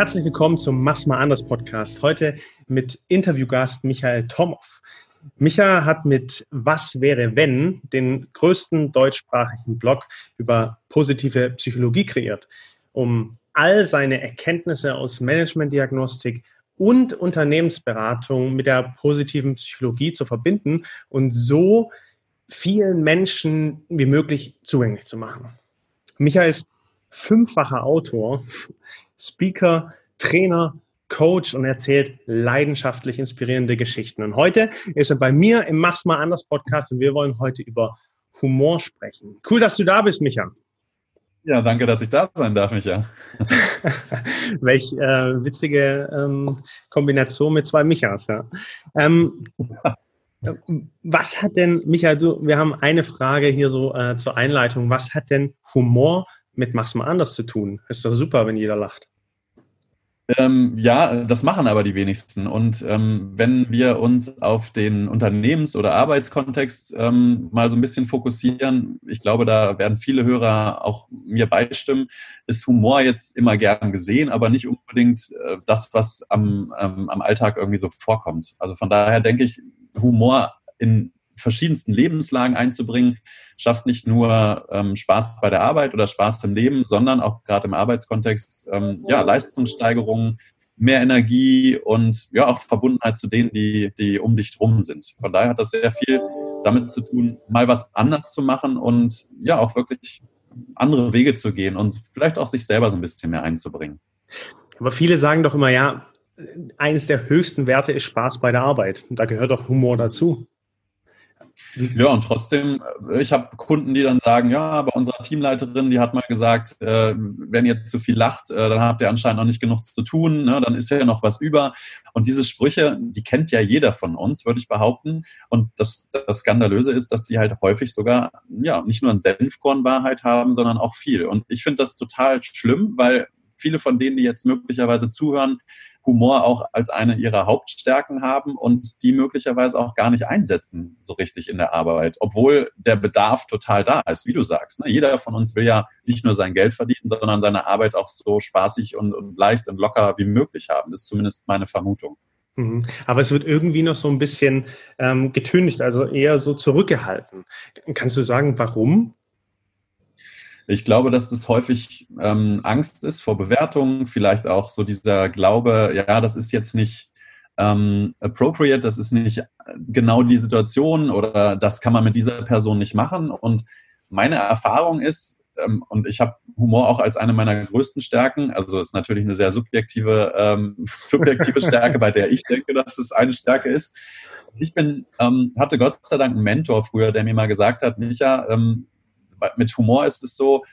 Herzlich willkommen zum Mach's mal anders Podcast. Heute mit Interviewgast Michael Tomow. Micha hat mit Was wäre wenn den größten deutschsprachigen Blog über positive Psychologie kreiert, um all seine Erkenntnisse aus Managementdiagnostik und Unternehmensberatung mit der positiven Psychologie zu verbinden und so vielen Menschen wie möglich zugänglich zu machen. Micha ist fünffacher Autor, Speaker, Trainer, Coach und erzählt leidenschaftlich inspirierende Geschichten. Und heute ist er bei mir im Mach's mal anders Podcast und wir wollen heute über Humor sprechen. Cool, dass du da bist, Micha. Ja, danke, dass ich da sein darf, Micha. Welch äh, witzige ähm, Kombination mit zwei Michas, ja. Ähm, was hat denn, Micha, du, wir haben eine Frage hier so äh, zur Einleitung. Was hat denn Humor mit Mach's mal anders zu tun? Ist doch super, wenn jeder lacht. Ähm, ja, das machen aber die wenigsten. Und ähm, wenn wir uns auf den Unternehmens- oder Arbeitskontext ähm, mal so ein bisschen fokussieren, ich glaube, da werden viele Hörer auch mir beistimmen, ist Humor jetzt immer gern gesehen, aber nicht unbedingt äh, das, was am, am Alltag irgendwie so vorkommt. Also von daher denke ich, Humor in verschiedensten Lebenslagen einzubringen, schafft nicht nur ähm, Spaß bei der Arbeit oder Spaß im Leben, sondern auch gerade im Arbeitskontext ähm, ja, Leistungssteigerungen, mehr Energie und ja auch Verbundenheit zu denen, die, die um dich drum sind. Von daher hat das sehr viel damit zu tun, mal was anders zu machen und ja auch wirklich andere Wege zu gehen und vielleicht auch sich selber so ein bisschen mehr einzubringen. Aber viele sagen doch immer, ja, eines der höchsten Werte ist Spaß bei der Arbeit. Und da gehört doch Humor dazu. Ja, und trotzdem, äh, ich habe Kunden, die dann sagen, ja, aber unsere Teamleiterin, die hat mal gesagt, äh, wenn ihr zu viel lacht, äh, dann habt ihr anscheinend noch nicht genug zu tun, ne? dann ist ja noch was über. Und diese Sprüche, die kennt ja jeder von uns, würde ich behaupten. Und das, das Skandalöse ist, dass die halt häufig sogar, ja, nicht nur ein Senfkorn Wahrheit haben, sondern auch viel. Und ich finde das total schlimm, weil viele von denen, die jetzt möglicherweise zuhören, Humor auch als eine ihrer Hauptstärken haben und die möglicherweise auch gar nicht einsetzen so richtig in der Arbeit, obwohl der Bedarf total da ist, wie du sagst. Ne? Jeder von uns will ja nicht nur sein Geld verdienen, sondern seine Arbeit auch so spaßig und, und leicht und locker wie möglich haben, ist zumindest meine Vermutung. Mhm. Aber es wird irgendwie noch so ein bisschen ähm, getüncht, also eher so zurückgehalten. Kannst du sagen, warum? Ich glaube, dass das häufig ähm, Angst ist vor Bewertungen, vielleicht auch so dieser Glaube, ja, das ist jetzt nicht ähm, appropriate, das ist nicht genau die Situation oder das kann man mit dieser Person nicht machen. Und meine Erfahrung ist, ähm, und ich habe Humor auch als eine meiner größten Stärken, also ist natürlich eine sehr subjektive, ähm, subjektive Stärke, bei der ich denke, dass es eine Stärke ist. Ich bin, ähm, hatte Gott sei Dank einen Mentor früher, der mir mal gesagt hat, Micha, ähm, mit Humor ist es so,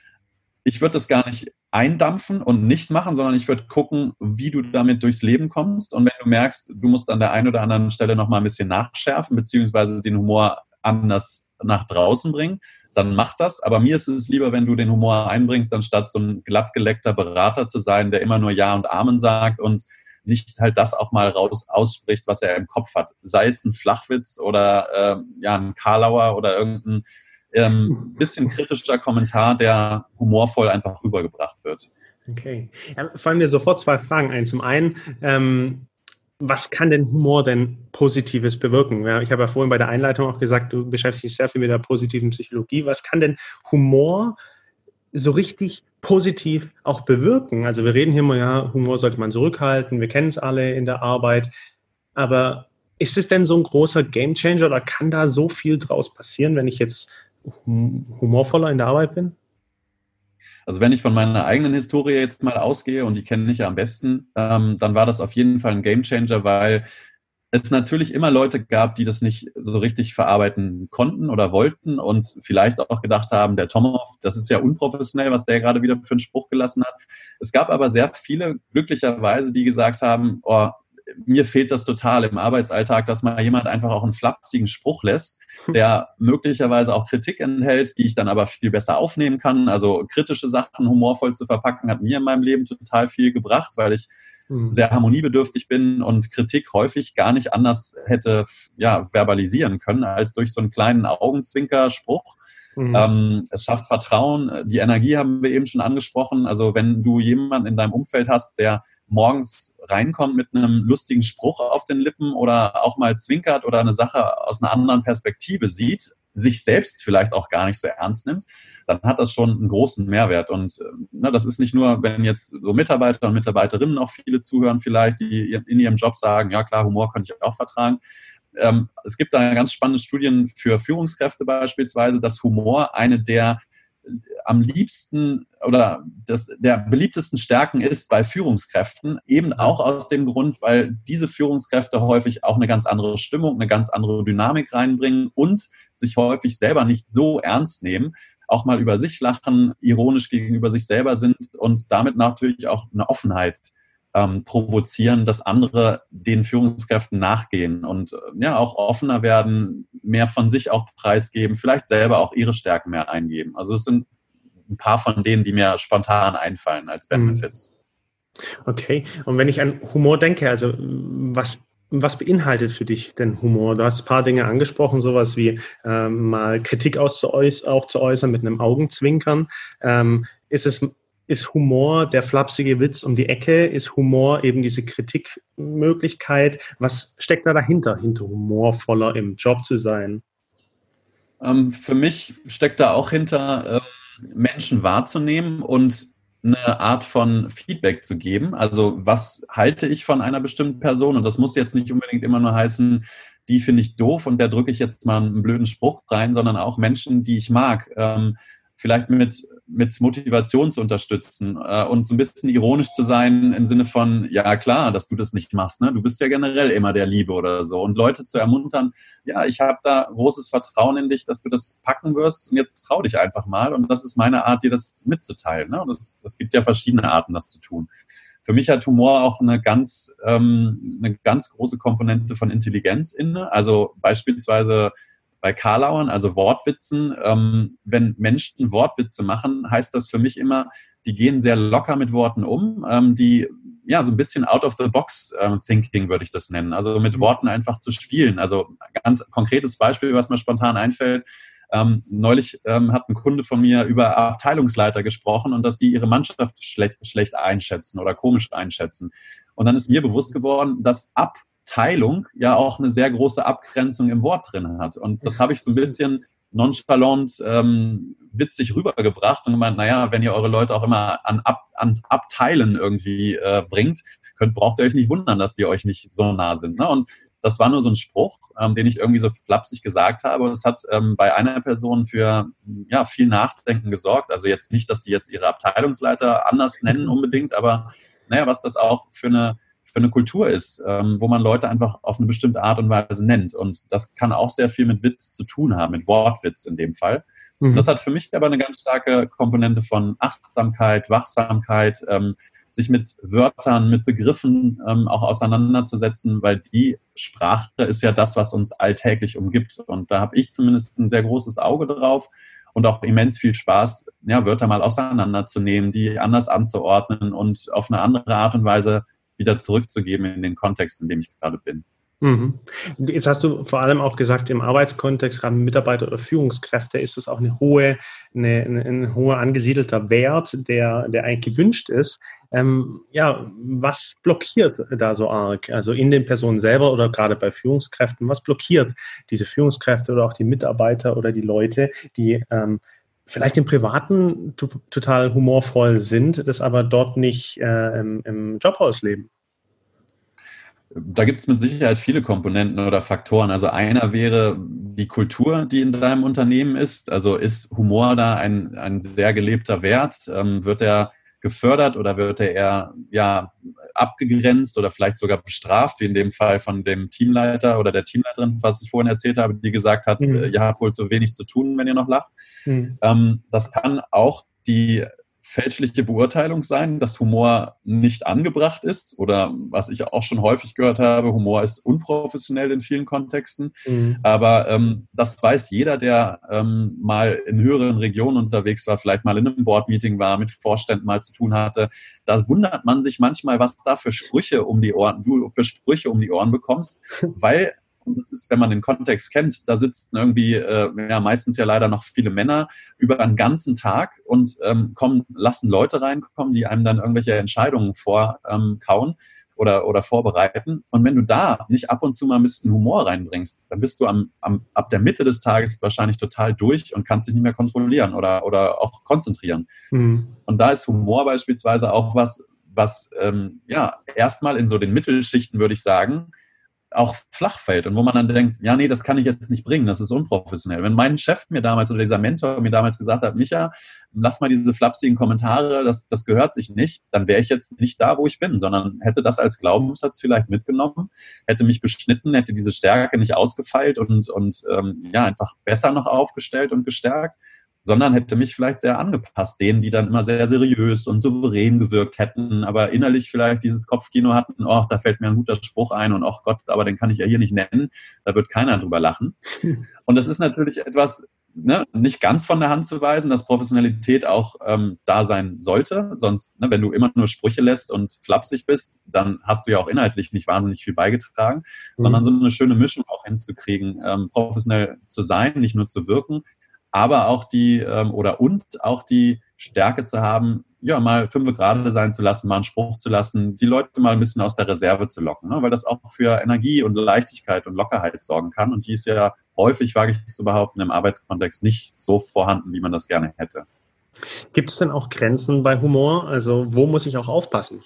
ich würde das gar nicht eindampfen und nicht machen, sondern ich würde gucken, wie du damit durchs Leben kommst. Und wenn du merkst, du musst an der einen oder anderen Stelle nochmal ein bisschen nachschärfen, beziehungsweise den Humor anders nach draußen bringen, dann mach das. Aber mir ist es lieber, wenn du den Humor einbringst, anstatt so ein glattgeleckter Berater zu sein, der immer nur Ja und Amen sagt und nicht halt das auch mal raus ausspricht, was er im Kopf hat. Sei es ein Flachwitz oder äh, ja ein Karlauer oder irgendein ähm, bisschen kritischer Kommentar, der humorvoll einfach rübergebracht wird. Okay. Ja, fallen mir sofort zwei Fragen ein. Zum einen, ähm, was kann denn Humor denn Positives bewirken? Ja, ich habe ja vorhin bei der Einleitung auch gesagt, du beschäftigst dich sehr viel mit der positiven Psychologie. Was kann denn Humor so richtig positiv auch bewirken? Also wir reden hier mal, ja, Humor sollte man zurückhalten, wir kennen es alle in der Arbeit, aber ist es denn so ein großer Gamechanger oder kann da so viel draus passieren, wenn ich jetzt humorvoller in der Arbeit bin? Also wenn ich von meiner eigenen Historie jetzt mal ausgehe, und die kenne ich ja am besten, ähm, dann war das auf jeden Fall ein Gamechanger, weil es natürlich immer Leute gab, die das nicht so richtig verarbeiten konnten oder wollten und vielleicht auch gedacht haben, der Tomov, das ist ja unprofessionell, was der gerade wieder für einen Spruch gelassen hat. Es gab aber sehr viele, glücklicherweise, die gesagt haben, oh, mir fehlt das total im Arbeitsalltag, dass mal jemand einfach auch einen flapsigen Spruch lässt der möglicherweise auch Kritik enthält, die ich dann aber viel besser aufnehmen kann. Also kritische Sachen humorvoll zu verpacken, hat mir in meinem Leben total viel gebracht, weil ich mhm. sehr harmoniebedürftig bin und Kritik häufig gar nicht anders hätte ja, verbalisieren können als durch so einen kleinen Augenzwinkerspruch. Mhm. Ähm, es schafft Vertrauen. Die Energie haben wir eben schon angesprochen. Also wenn du jemanden in deinem Umfeld hast, der morgens reinkommt mit einem lustigen Spruch auf den Lippen oder auch mal zwinkert oder eine Sache aus einer anderen Perspektive sieht, sich selbst vielleicht auch gar nicht so ernst nimmt, dann hat das schon einen großen Mehrwert. Und äh, ne, das ist nicht nur, wenn jetzt so Mitarbeiter und Mitarbeiterinnen auch viele zuhören vielleicht, die in ihrem Job sagen, ja klar, Humor könnte ich auch vertragen. Ähm, es gibt da ganz spannende Studien für Führungskräfte beispielsweise, dass Humor eine der am liebsten oder das, der beliebtesten Stärken ist bei Führungskräften, eben auch aus dem Grund, weil diese Führungskräfte häufig auch eine ganz andere Stimmung, eine ganz andere Dynamik reinbringen und sich häufig selber nicht so ernst nehmen, auch mal über sich lachen, ironisch gegenüber sich selber sind und damit natürlich auch eine Offenheit ähm, provozieren, dass andere den Führungskräften nachgehen und äh, ja auch offener werden, mehr von sich auch preisgeben, vielleicht selber auch ihre Stärken mehr eingeben. Also es sind ein paar von denen, die mir spontan einfallen als mhm. Benefits. Okay, und wenn ich an Humor denke, also was was beinhaltet für dich denn Humor? Du hast ein paar Dinge angesprochen, sowas wie ähm, mal Kritik auch zu äußern mit einem Augenzwinkern. Ähm, ist es ist Humor der flapsige Witz um die Ecke? Ist Humor eben diese Kritikmöglichkeit? Was steckt da dahinter, hinter humorvoller im Job zu sein? Ähm, für mich steckt da auch hinter, äh, Menschen wahrzunehmen und eine Art von Feedback zu geben. Also was halte ich von einer bestimmten Person? Und das muss jetzt nicht unbedingt immer nur heißen, die finde ich doof und der drücke ich jetzt mal einen blöden Spruch rein, sondern auch Menschen, die ich mag. Ähm, vielleicht mit, mit Motivation zu unterstützen äh, und so ein bisschen ironisch zu sein im Sinne von, ja klar, dass du das nicht machst, ne? du bist ja generell immer der Liebe oder so. Und Leute zu ermuntern, ja, ich habe da großes Vertrauen in dich, dass du das packen wirst und jetzt trau dich einfach mal. Und das ist meine Art, dir das mitzuteilen. Ne? Und das, das gibt ja verschiedene Arten, das zu tun. Für mich hat Humor auch eine ganz, ähm, eine ganz große Komponente von Intelligenz inne. Also beispielsweise bei Karlauern, also Wortwitzen, ähm, wenn Menschen Wortwitze machen, heißt das für mich immer, die gehen sehr locker mit Worten um, ähm, die ja so ein bisschen out of the box ähm, thinking würde ich das nennen, also mit mhm. Worten einfach zu spielen. Also ganz konkretes Beispiel, was mir spontan einfällt. Ähm, neulich ähm, hat ein Kunde von mir über Abteilungsleiter gesprochen und dass die ihre Mannschaft schlecht, schlecht einschätzen oder komisch einschätzen. Und dann ist mir bewusst geworden, dass ab Teilung ja auch eine sehr große Abgrenzung im Wort drin hat. Und das habe ich so ein bisschen nonchalant, ähm, witzig rübergebracht und gemeint, naja, wenn ihr eure Leute auch immer an Ab, ans Abteilen irgendwie äh, bringt, könnt, braucht ihr euch nicht wundern, dass die euch nicht so nah sind. Ne? Und das war nur so ein Spruch, ähm, den ich irgendwie so flapsig gesagt habe. Und es hat ähm, bei einer Person für ja, viel Nachdenken gesorgt. Also jetzt nicht, dass die jetzt ihre Abteilungsleiter anders nennen unbedingt, aber naja, was das auch für eine für eine Kultur ist, ähm, wo man Leute einfach auf eine bestimmte Art und Weise nennt. Und das kann auch sehr viel mit Witz zu tun haben, mit Wortwitz in dem Fall. Mhm. Das hat für mich aber eine ganz starke Komponente von Achtsamkeit, Wachsamkeit, ähm, sich mit Wörtern, mit Begriffen ähm, auch auseinanderzusetzen, weil die Sprache ist ja das, was uns alltäglich umgibt. Und da habe ich zumindest ein sehr großes Auge drauf und auch immens viel Spaß, ja, Wörter mal auseinanderzunehmen, die anders anzuordnen und auf eine andere Art und Weise wieder zurückzugeben in den Kontext, in dem ich gerade bin. Mhm. Jetzt hast du vor allem auch gesagt, im Arbeitskontext, gerade Mitarbeiter oder Führungskräfte, ist das auch eine hohe, eine, eine, ein hoher angesiedelter Wert, der, der eigentlich gewünscht ist. Ähm, ja, was blockiert da so arg? Also in den Personen selber oder gerade bei Führungskräften, was blockiert diese Führungskräfte oder auch die Mitarbeiter oder die Leute, die ähm, vielleicht im Privaten total humorvoll sind, das aber dort nicht äh, im, im Job ausleben? Da gibt es mit Sicherheit viele Komponenten oder Faktoren. Also einer wäre die Kultur, die in deinem Unternehmen ist. Also ist Humor da ein, ein sehr gelebter Wert? Ähm, wird er gefördert oder wird er eher ja, abgegrenzt oder vielleicht sogar bestraft, wie in dem Fall von dem Teamleiter oder der Teamleiterin, was ich vorhin erzählt habe, die gesagt hat, mhm. ihr habt wohl zu wenig zu tun, wenn ihr noch lacht. Mhm. Ähm, das kann auch die fälschliche Beurteilung sein, dass Humor nicht angebracht ist oder was ich auch schon häufig gehört habe, Humor ist unprofessionell in vielen Kontexten. Mhm. Aber ähm, das weiß jeder, der ähm, mal in höheren Regionen unterwegs war, vielleicht mal in einem Boardmeeting war, mit Vorständen mal zu tun hatte. Da wundert man sich manchmal, was da für Sprüche um die Ohren, du für Sprüche um die Ohren bekommst, weil und das ist, wenn man den Kontext kennt, da sitzen irgendwie äh, ja, meistens ja leider noch viele Männer über einen ganzen Tag und ähm, kommen, lassen Leute reinkommen, die einem dann irgendwelche Entscheidungen vorkauen. Ähm, oder, oder vorbereiten. Und wenn du da nicht ab und zu mal ein bisschen Humor reinbringst, dann bist du am, am, ab der Mitte des Tages wahrscheinlich total durch und kannst dich nicht mehr kontrollieren oder, oder auch konzentrieren. Mhm. Und da ist Humor beispielsweise auch was, was ähm, ja erstmal in so den Mittelschichten, würde ich sagen, auch flach fällt und wo man dann denkt, ja, nee, das kann ich jetzt nicht bringen, das ist unprofessionell. Wenn mein Chef mir damals oder dieser Mentor mir damals gesagt hat, Micha, lass mal diese flapsigen Kommentare, das, das gehört sich nicht, dann wäre ich jetzt nicht da, wo ich bin, sondern hätte das als Glaubenssatz vielleicht mitgenommen, hätte mich beschnitten, hätte diese Stärke nicht ausgefeilt und, und ähm, ja, einfach besser noch aufgestellt und gestärkt sondern hätte mich vielleicht sehr angepasst, denen, die dann immer sehr seriös und souverän gewirkt hätten, aber innerlich vielleicht dieses Kopfkino hatten, oh, da fällt mir ein guter Spruch ein und ach Gott, aber den kann ich ja hier nicht nennen, da wird keiner drüber lachen. Und das ist natürlich etwas, ne, nicht ganz von der Hand zu weisen, dass Professionalität auch ähm, da sein sollte. Sonst, ne, wenn du immer nur Sprüche lässt und flapsig bist, dann hast du ja auch inhaltlich nicht wahnsinnig viel beigetragen, mhm. sondern so eine schöne Mischung auch hinzukriegen, ähm, professionell zu sein, nicht nur zu wirken, aber auch die ähm, oder und auch die Stärke zu haben, ja, mal fünf gerade sein zu lassen, mal einen Spruch zu lassen, die Leute mal ein bisschen aus der Reserve zu locken, ne? weil das auch für Energie und Leichtigkeit und Lockerheit sorgen kann. Und die ist ja häufig, wage ich zu behaupten, im Arbeitskontext nicht so vorhanden, wie man das gerne hätte. Gibt es denn auch Grenzen bei Humor? Also wo muss ich auch aufpassen?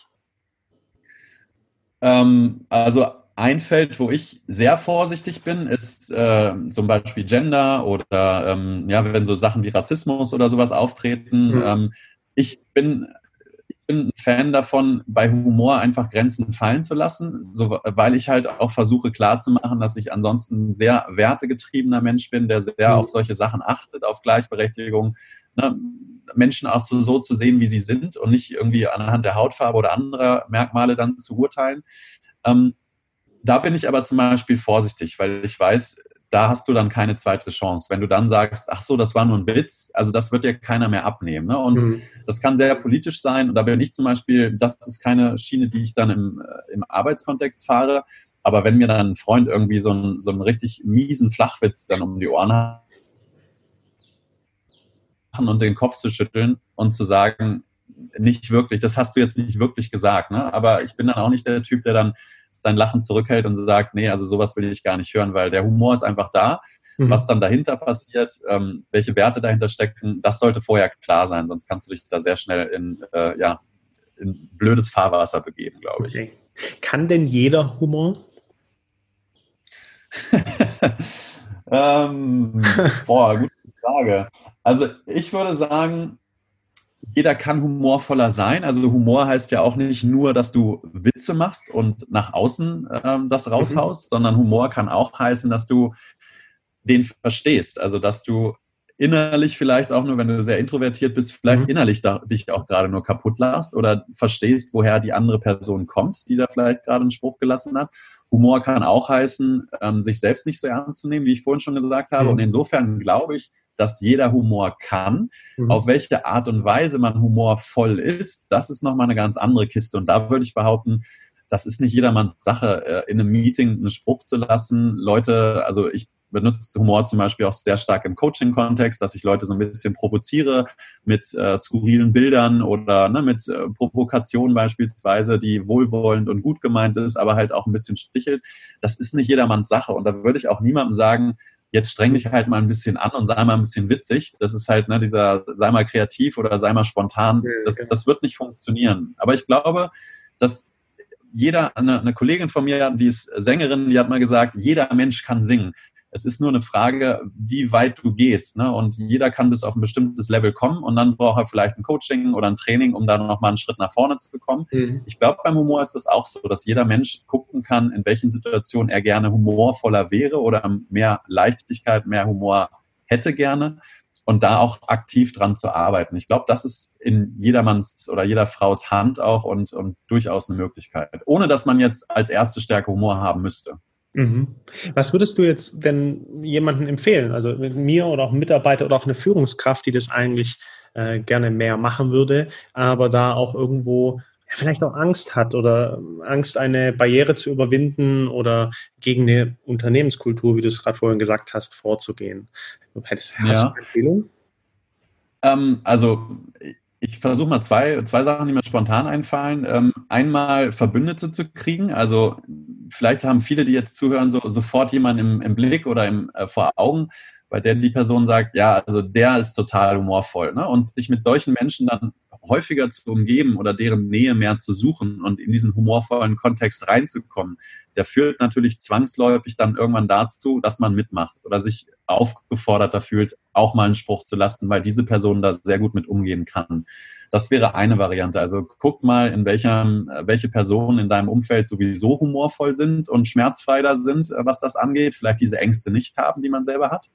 Ähm, also ein Feld, wo ich sehr vorsichtig bin, ist äh, zum Beispiel Gender oder ähm, ja, wenn so Sachen wie Rassismus oder sowas auftreten. Mhm. Ähm, ich bin bin ein Fan davon, bei Humor einfach Grenzen fallen zu lassen, so, weil ich halt auch versuche klarzumachen, dass ich ansonsten ein sehr wertegetriebener Mensch bin, der sehr mhm. auf solche Sachen achtet, auf Gleichberechtigung, ne, Menschen auch so, so zu sehen, wie sie sind und nicht irgendwie anhand der Hautfarbe oder anderer Merkmale dann zu urteilen. Ähm, da bin ich aber zum Beispiel vorsichtig, weil ich weiß, da hast du dann keine zweite Chance. Wenn du dann sagst, ach so, das war nur ein Witz, also das wird dir keiner mehr abnehmen. Ne? Und mhm. das kann sehr politisch sein. Und da bin ich zum Beispiel, das ist keine Schiene, die ich dann im, äh, im Arbeitskontext fahre. Aber wenn mir dann ein Freund irgendwie so einen, so einen richtig miesen Flachwitz dann um die Ohren hat und den Kopf zu schütteln und zu sagen, nicht wirklich, das hast du jetzt nicht wirklich gesagt. Ne? Aber ich bin dann auch nicht der Typ, der dann sein Lachen zurückhält und sagt, nee, also sowas will ich gar nicht hören, weil der Humor ist einfach da. Mhm. Was dann dahinter passiert, ähm, welche Werte dahinter stecken, das sollte vorher klar sein, sonst kannst du dich da sehr schnell in, äh, ja, in blödes Fahrwasser begeben, glaube ich. Okay. Kann denn jeder Humor? ähm, boah, gute Frage. Also ich würde sagen, jeder kann humorvoller sein. Also Humor heißt ja auch nicht nur, dass du Witze machst und nach außen ähm, das mhm. raushaust, mhm. sondern Humor kann auch heißen, dass du den verstehst. Also dass du innerlich vielleicht auch nur, wenn du sehr introvertiert bist, vielleicht mhm. innerlich da, dich auch gerade nur kaputt lachst oder verstehst, woher die andere Person kommt, die da vielleicht gerade einen Spruch gelassen hat. Humor kann auch heißen, ähm, sich selbst nicht so ernst zu nehmen, wie ich vorhin schon gesagt habe. Mhm. Und insofern glaube ich, dass jeder Humor kann. Mhm. Auf welche Art und Weise man humorvoll ist, das ist nochmal eine ganz andere Kiste. Und da würde ich behaupten, das ist nicht jedermanns Sache, äh, in einem Meeting einen Spruch zu lassen. Leute, also ich benutze Humor zum Beispiel auch sehr stark im Coaching-Kontext, dass ich Leute so ein bisschen provoziere mit äh, skurrilen Bildern oder ne, mit äh, Provokationen beispielsweise, die wohlwollend und gut gemeint ist, aber halt auch ein bisschen stichelt. Das ist nicht jedermanns Sache. Und da würde ich auch niemandem sagen, jetzt streng dich halt mal ein bisschen an und sei mal ein bisschen witzig. Das ist halt ne, dieser, sei mal kreativ oder sei mal spontan. Das, genau. das wird nicht funktionieren. Aber ich glaube, dass jeder, eine, eine Kollegin von mir, die ist Sängerin, die hat mal gesagt, jeder Mensch kann singen. Es ist nur eine Frage, wie weit du gehst. Ne? Und jeder kann bis auf ein bestimmtes Level kommen und dann braucht er vielleicht ein Coaching oder ein Training, um da nochmal einen Schritt nach vorne zu bekommen. Mhm. Ich glaube, beim Humor ist das auch so, dass jeder Mensch gucken kann, in welchen Situationen er gerne humorvoller wäre oder mehr Leichtigkeit, mehr Humor hätte gerne. und da auch aktiv dran zu arbeiten. Ich glaube, das ist in jedermanns oder jeder Frau's Hand auch und, und durchaus eine Möglichkeit, ohne dass man jetzt als erste Stärke Humor haben müsste. Mhm. Was würdest du jetzt denn jemandem empfehlen? Also mir oder auch Mitarbeiter oder auch eine Führungskraft, die das eigentlich äh, gerne mehr machen würde, aber da auch irgendwo vielleicht auch Angst hat oder Angst, eine Barriere zu überwinden oder gegen eine Unternehmenskultur, wie du es gerade vorhin gesagt hast, vorzugehen. Hättest, hast ja. du eine Empfehlung? Ähm, also ich versuche mal zwei, zwei Sachen, die mir spontan einfallen. Ähm, einmal Verbündete zu kriegen. Also vielleicht haben viele, die jetzt zuhören, so, sofort jemanden im, im Blick oder im, äh, vor Augen, bei der die Person sagt, ja, also der ist total humorvoll. Ne? Und sich mit solchen Menschen dann häufiger zu umgeben oder deren Nähe mehr zu suchen und in diesen humorvollen Kontext reinzukommen, der führt natürlich zwangsläufig dann irgendwann dazu, dass man mitmacht oder sich aufgeforderter fühlt, auch mal einen Spruch zu lassen, weil diese Person da sehr gut mit umgehen kann. Das wäre eine Variante. Also guck mal, in welchem, welche Personen in deinem Umfeld sowieso humorvoll sind und schmerzfrei da sind, was das angeht, vielleicht diese Ängste nicht haben, die man selber hat.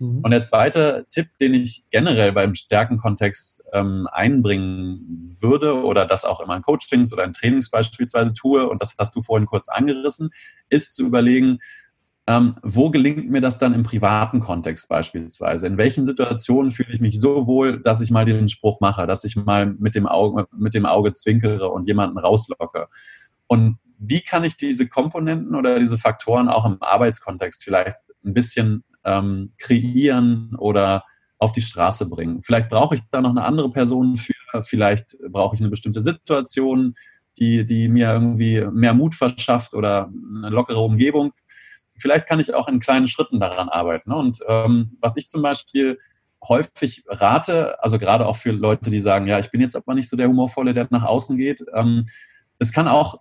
Mhm. Und der zweite Tipp, den ich generell beim Stärkenkontext ähm, einbringen würde oder das auch immer in Coachings oder in Trainings beispielsweise tue, und das hast du vorhin kurz angerissen, ist zu überlegen, ähm, wo gelingt mir das dann im privaten Kontext beispielsweise? In welchen Situationen fühle ich mich so wohl, dass ich mal den Spruch mache, dass ich mal mit dem Auge, mit dem Auge zwinkere und jemanden rauslocke? Und wie kann ich diese Komponenten oder diese Faktoren auch im Arbeitskontext vielleicht ein bisschen ähm, kreieren oder auf die Straße bringen. Vielleicht brauche ich da noch eine andere Person für, vielleicht brauche ich eine bestimmte Situation, die, die mir irgendwie mehr Mut verschafft oder eine lockere Umgebung. Vielleicht kann ich auch in kleinen Schritten daran arbeiten. Und ähm, was ich zum Beispiel häufig rate, also gerade auch für Leute, die sagen, ja, ich bin jetzt aber nicht so der Humorvolle, der nach außen geht, ähm, es kann auch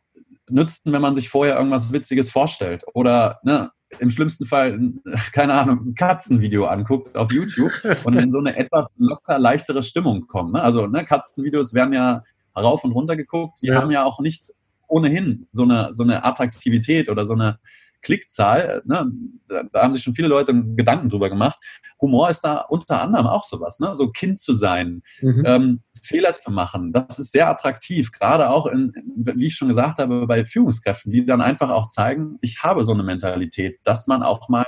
nützen, wenn man sich vorher irgendwas Witziges vorstellt oder ne, im schlimmsten Fall, keine Ahnung, ein Katzenvideo anguckt auf YouTube und in so eine etwas locker leichtere Stimmung kommt. Ne? Also ne, Katzenvideos werden ja rauf und runter geguckt, die ja. haben ja auch nicht ohnehin so eine, so eine Attraktivität oder so eine Klickzahl, ne, da, haben sich schon viele Leute Gedanken drüber gemacht. Humor ist da unter anderem auch sowas, ne? so Kind zu sein, mhm. ähm, Fehler zu machen. Das ist sehr attraktiv, gerade auch, in, wie ich schon gesagt habe, bei Führungskräften, die dann einfach auch zeigen, ich habe so eine Mentalität, dass man auch mal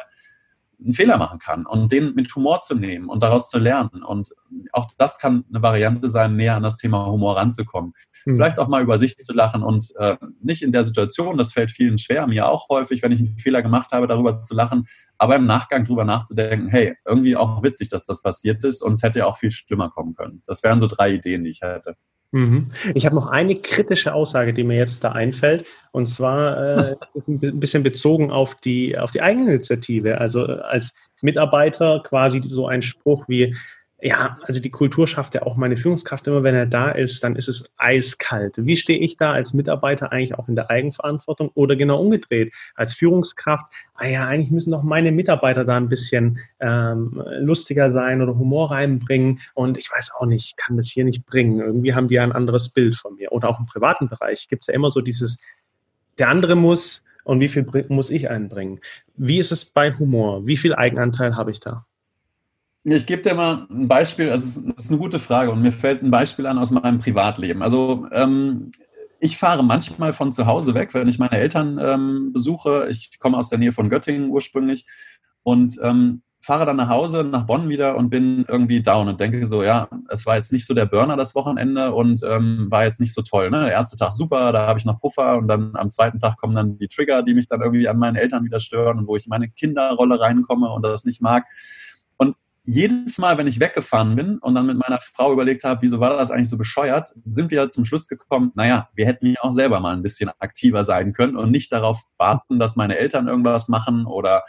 einen Fehler machen kann und den mit Humor zu nehmen und daraus zu lernen. Und auch das kann eine Variante sein, näher an das Thema Humor ranzukommen. Mhm. Vielleicht auch mal über sich zu lachen und äh, nicht in der Situation, das fällt vielen schwer, mir auch häufig, wenn ich einen Fehler gemacht habe, darüber zu lachen, aber im Nachgang darüber nachzudenken, hey, irgendwie auch witzig, dass das passiert ist und es hätte ja auch viel schlimmer kommen können. Das wären so drei Ideen, die ich hätte. Mhm. Ich habe noch eine kritische Aussage, die mir jetzt da einfällt, und zwar äh, ist ein bisschen bezogen auf die auf die Eigeninitiative. Also äh, als Mitarbeiter quasi so ein Spruch wie ja, also die Kultur schafft ja auch meine Führungskraft immer, wenn er da ist, dann ist es eiskalt. Wie stehe ich da als Mitarbeiter eigentlich auch in der Eigenverantwortung oder genau umgedreht? Als Führungskraft, ah ja, eigentlich müssen doch meine Mitarbeiter da ein bisschen ähm, lustiger sein oder Humor reinbringen und ich weiß auch nicht, kann das hier nicht bringen. Irgendwie haben die ein anderes Bild von mir. Oder auch im privaten Bereich gibt es ja immer so dieses, der andere muss und wie viel muss ich einbringen? Wie ist es bei Humor? Wie viel Eigenanteil habe ich da? Ich gebe dir mal ein Beispiel, also es ist eine gute Frage und mir fällt ein Beispiel an aus meinem Privatleben. Also ähm, ich fahre manchmal von zu Hause weg, wenn ich meine Eltern ähm, besuche. Ich komme aus der Nähe von Göttingen ursprünglich und ähm, fahre dann nach Hause, nach Bonn wieder und bin irgendwie down und denke so, ja, es war jetzt nicht so der Burner das Wochenende und ähm, war jetzt nicht so toll. Ne? Der erste Tag super, da habe ich noch Puffer und dann am zweiten Tag kommen dann die Trigger, die mich dann irgendwie an meinen Eltern wieder stören und wo ich meine Kinderrolle reinkomme und das nicht mag. Jedes Mal, wenn ich weggefahren bin und dann mit meiner Frau überlegt habe, wieso war das eigentlich so bescheuert, sind wir zum Schluss gekommen, naja, wir hätten ja auch selber mal ein bisschen aktiver sein können und nicht darauf warten, dass meine Eltern irgendwas machen oder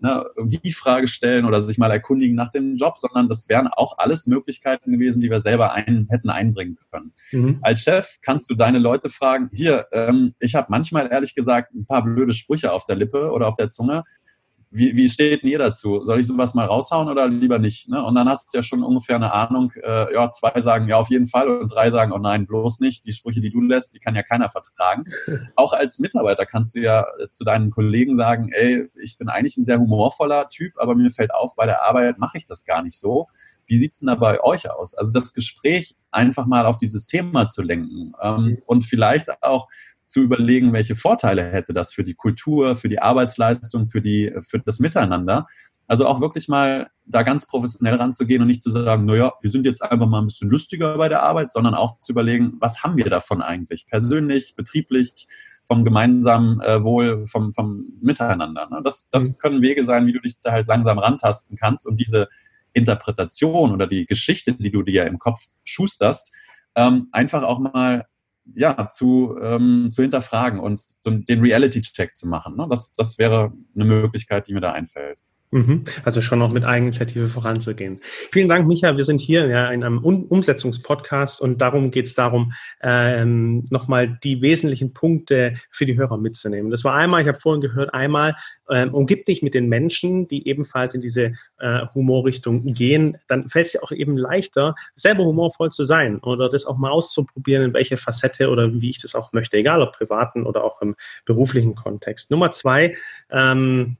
ne, die Frage stellen oder sich mal erkundigen nach dem Job, sondern das wären auch alles Möglichkeiten gewesen, die wir selber ein, hätten einbringen können. Mhm. Als Chef kannst du deine Leute fragen, hier, ähm, ich habe manchmal ehrlich gesagt ein paar blöde Sprüche auf der Lippe oder auf der Zunge wie, wie steht denn ihr dazu? Soll ich sowas mal raushauen oder lieber nicht? Ne? Und dann hast du ja schon ungefähr eine Ahnung, äh, ja, zwei sagen ja auf jeden Fall und drei sagen, oh nein, bloß nicht. Die Sprüche, die du lässt, die kann ja keiner vertragen. Auch als Mitarbeiter kannst du ja äh, zu deinen Kollegen sagen, ey, ich bin eigentlich ein sehr humorvoller Typ, aber mir fällt auf, bei der Arbeit mache ich das gar nicht so. Wie sieht's denn da bei euch aus? Also das Gespräch einfach mal auf dieses Thema zu lenken ähm, mhm. und vielleicht auch zu überlegen, welche Vorteile hätte das für die Kultur, für die Arbeitsleistung, für, die, für das Miteinander. Also auch wirklich mal da ganz professionell ranzugehen und nicht zu sagen, naja, wir sind jetzt einfach mal ein bisschen lustiger bei der Arbeit, sondern auch zu überlegen, was haben wir davon eigentlich? Persönlich, betrieblich, vom gemeinsamen äh, Wohl, vom, vom Miteinander. Ne? Das, das mhm. können Wege sein, wie du dich da halt langsam rantasten kannst und diese Interpretation oder die Geschichte, die du dir im Kopf schusterst, ähm, einfach auch mal ja, zu, ähm, zu hinterfragen und so den Reality-Check zu machen. Ne? Das, das wäre eine Möglichkeit, die mir da einfällt. Mhm. Also schon noch mit Eigeninitiative voranzugehen. Vielen Dank, Micha. Wir sind hier ja in einem Umsetzungspodcast und darum geht es darum, ähm, nochmal die wesentlichen Punkte für die Hörer mitzunehmen. Das war einmal, ich habe vorhin gehört, einmal ähm, umgib dich mit den Menschen, die ebenfalls in diese äh, Humorrichtung gehen. Dann fällt es dir auch eben leichter, selber humorvoll zu sein oder das auch mal auszuprobieren, in welche Facette oder wie ich das auch möchte, egal ob privaten oder auch im beruflichen Kontext. Nummer zwei, ähm,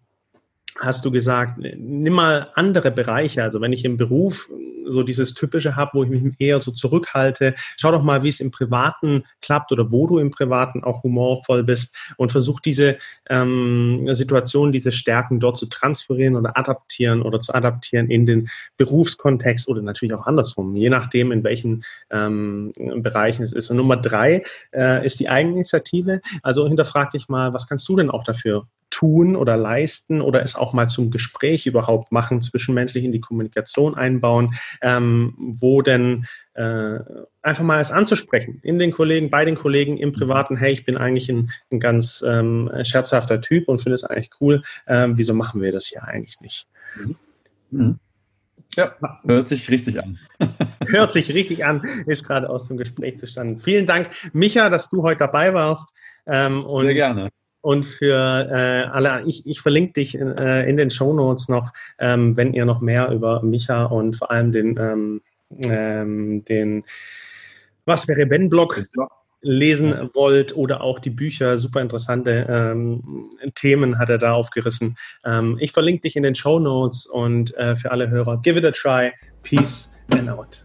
hast du gesagt, nimm mal andere Bereiche. Also wenn ich im Beruf so dieses Typische habe, wo ich mich eher so zurückhalte, schau doch mal, wie es im Privaten klappt oder wo du im Privaten auch humorvoll bist und versuch diese ähm, Situation, diese Stärken dort zu transferieren oder adaptieren oder zu adaptieren in den Berufskontext oder natürlich auch andersrum, je nachdem, in welchen ähm, Bereichen es ist. Und Nummer drei äh, ist die Eigeninitiative. Also hinterfrag dich mal, was kannst du denn auch dafür tun oder leisten oder es auch mal zum Gespräch überhaupt machen, zwischenmenschlich in die Kommunikation einbauen, ähm, wo denn äh, einfach mal es anzusprechen, in den Kollegen, bei den Kollegen im Privaten, hey, ich bin eigentlich ein, ein ganz ähm, scherzhafter Typ und finde es eigentlich cool, ähm, wieso machen wir das hier eigentlich nicht? Mhm. Mhm. Ja, hört sich richtig an. hört sich richtig an, ist gerade aus dem Gespräch zustande. Vielen Dank, Micha, dass du heute dabei warst. Ähm, und Sehr gerne. Und für äh, alle, ich, ich verlinke dich in, äh, in den Show Notes noch, ähm, wenn ihr noch mehr über Micha und vor allem den, ähm, ähm, den Was wäre wenn Blog lesen wollt oder auch die Bücher, super interessante ähm, Themen hat er da aufgerissen. Ähm, ich verlinke dich in den Show Notes und äh, für alle Hörer, give it a try. Peace and out.